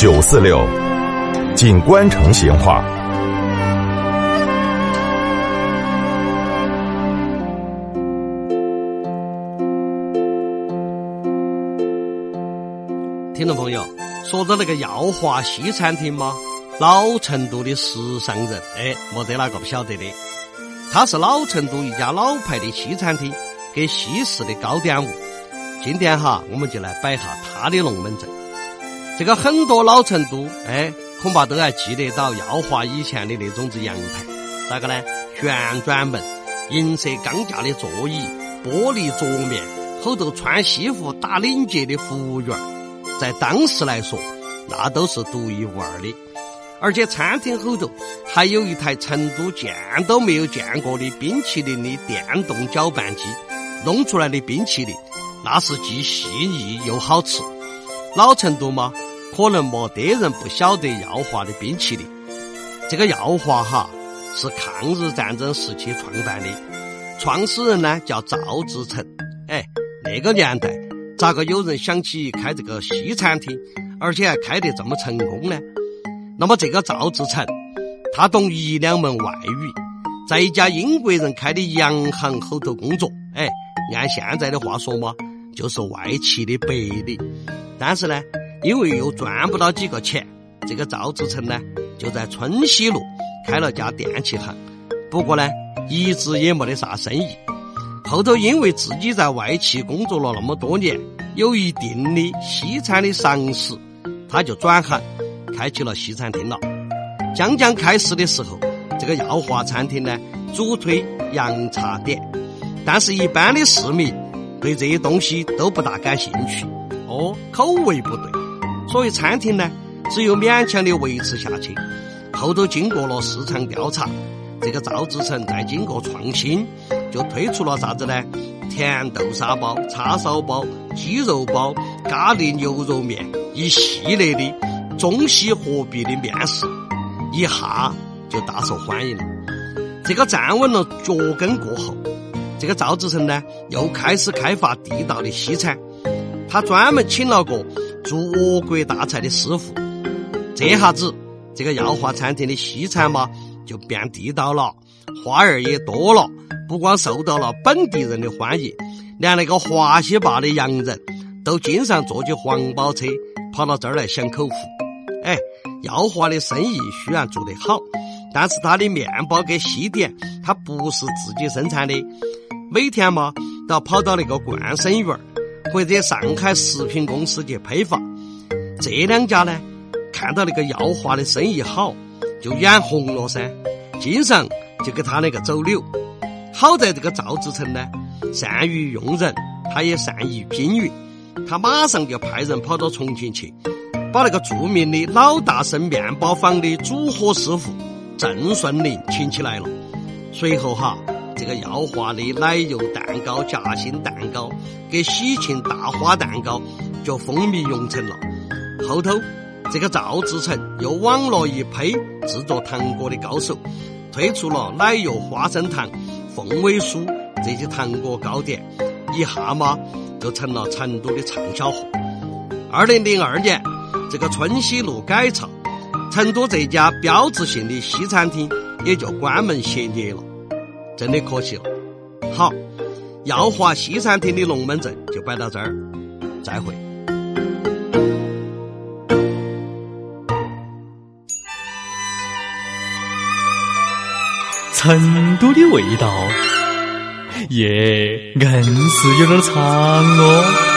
九四六，锦官城闲话。听众朋友，说到那个耀华西餐厅吗？老成都的时尚人，哎，没得哪个不晓得的。它是老成都一家老牌的西餐厅，给西式的糕点屋。今天哈，我们就来摆下它的龙门阵。这个很多老成都，哎，恐怕都还记得到耀华以前的那种子洋盘，咋个呢？旋转门、银色钢架的座椅、玻璃桌面，后头穿西服打领结的服务员。在当时来说，那都是独一无二的。而且餐厅后头还有一台成都见都没有见过的冰淇淋的电动搅拌机，弄出来的冰淇淋那是既细腻又好吃。老成都吗，可能没得人不晓得耀华的冰淇淋。这个耀华哈是抗日战争时期创办的，创始人呢叫赵志成。哎，那个年代。咋个有人想起开这个西餐厅，而且还开得这么成功呢？那么这个赵志成，他懂一两门外语，在一家英国人开的洋行后头工作。哎，按现在的话说嘛，就是外企的白领。但是呢，因为又赚不到几个钱，这个赵志成呢，就在春熙路开了家电器行。不过呢，一直也没得啥生意。后头因为自己在外企工作了那么多年，有一定的西餐的常识，他就转行开起了西餐厅了。将将开始的时候，这个耀华餐厅呢主推洋茶点，但是一般的市民对这些东西都不大感兴趣，哦，口味不对，所以餐厅呢只有勉强的维持下去。后头经过了市场调查，这个赵志成再经过创新。就推出了啥子呢？甜豆沙包、叉烧包、鸡肉包、咖喱牛肉面一系列的中西合璧的面食，一下就大受欢迎了。这个站稳了脚跟过后，这个赵志成呢又开始开发地道的西餐。他专门请了个做俄国大菜的师傅，这下子这个耀华餐厅的西餐嘛就变地道了，花儿也多了。不光受到了本地人的欢迎，连那个华西坝的洋人都经常坐起黄包车跑到这儿来享口福。哎，耀华的生意虽然做得好，但是他的面包跟西点，他不是自己生产的，每天嘛都要跑到那个冠生园或者上海食品公司去批发。这两家呢，看到那个耀华的生意好，就眼红了噻，经常就给他那个走柳。好在这个赵志成呢，善于用人，他也善于经营，他马上就派人跑到重庆去，把那个著名的老大生面包坊的主火师傅郑顺林请起来了。随后哈，这个耀华的奶油蛋糕、夹心蛋糕跟喜庆大花蛋糕就风靡永城了。后头，这个赵志成又网络一批制作糖果的高手，推出了奶油花生糖。凤尾酥这些糖果糕点，一下嘛就成了成都的畅销货。二零零二年，这个春熙路改造，成都这家标志性的西餐厅也就关门歇业了，真的可惜了。好，耀华西餐厅的龙门阵就摆到这儿，再会。成都的味道，耶，硬是有点长哦。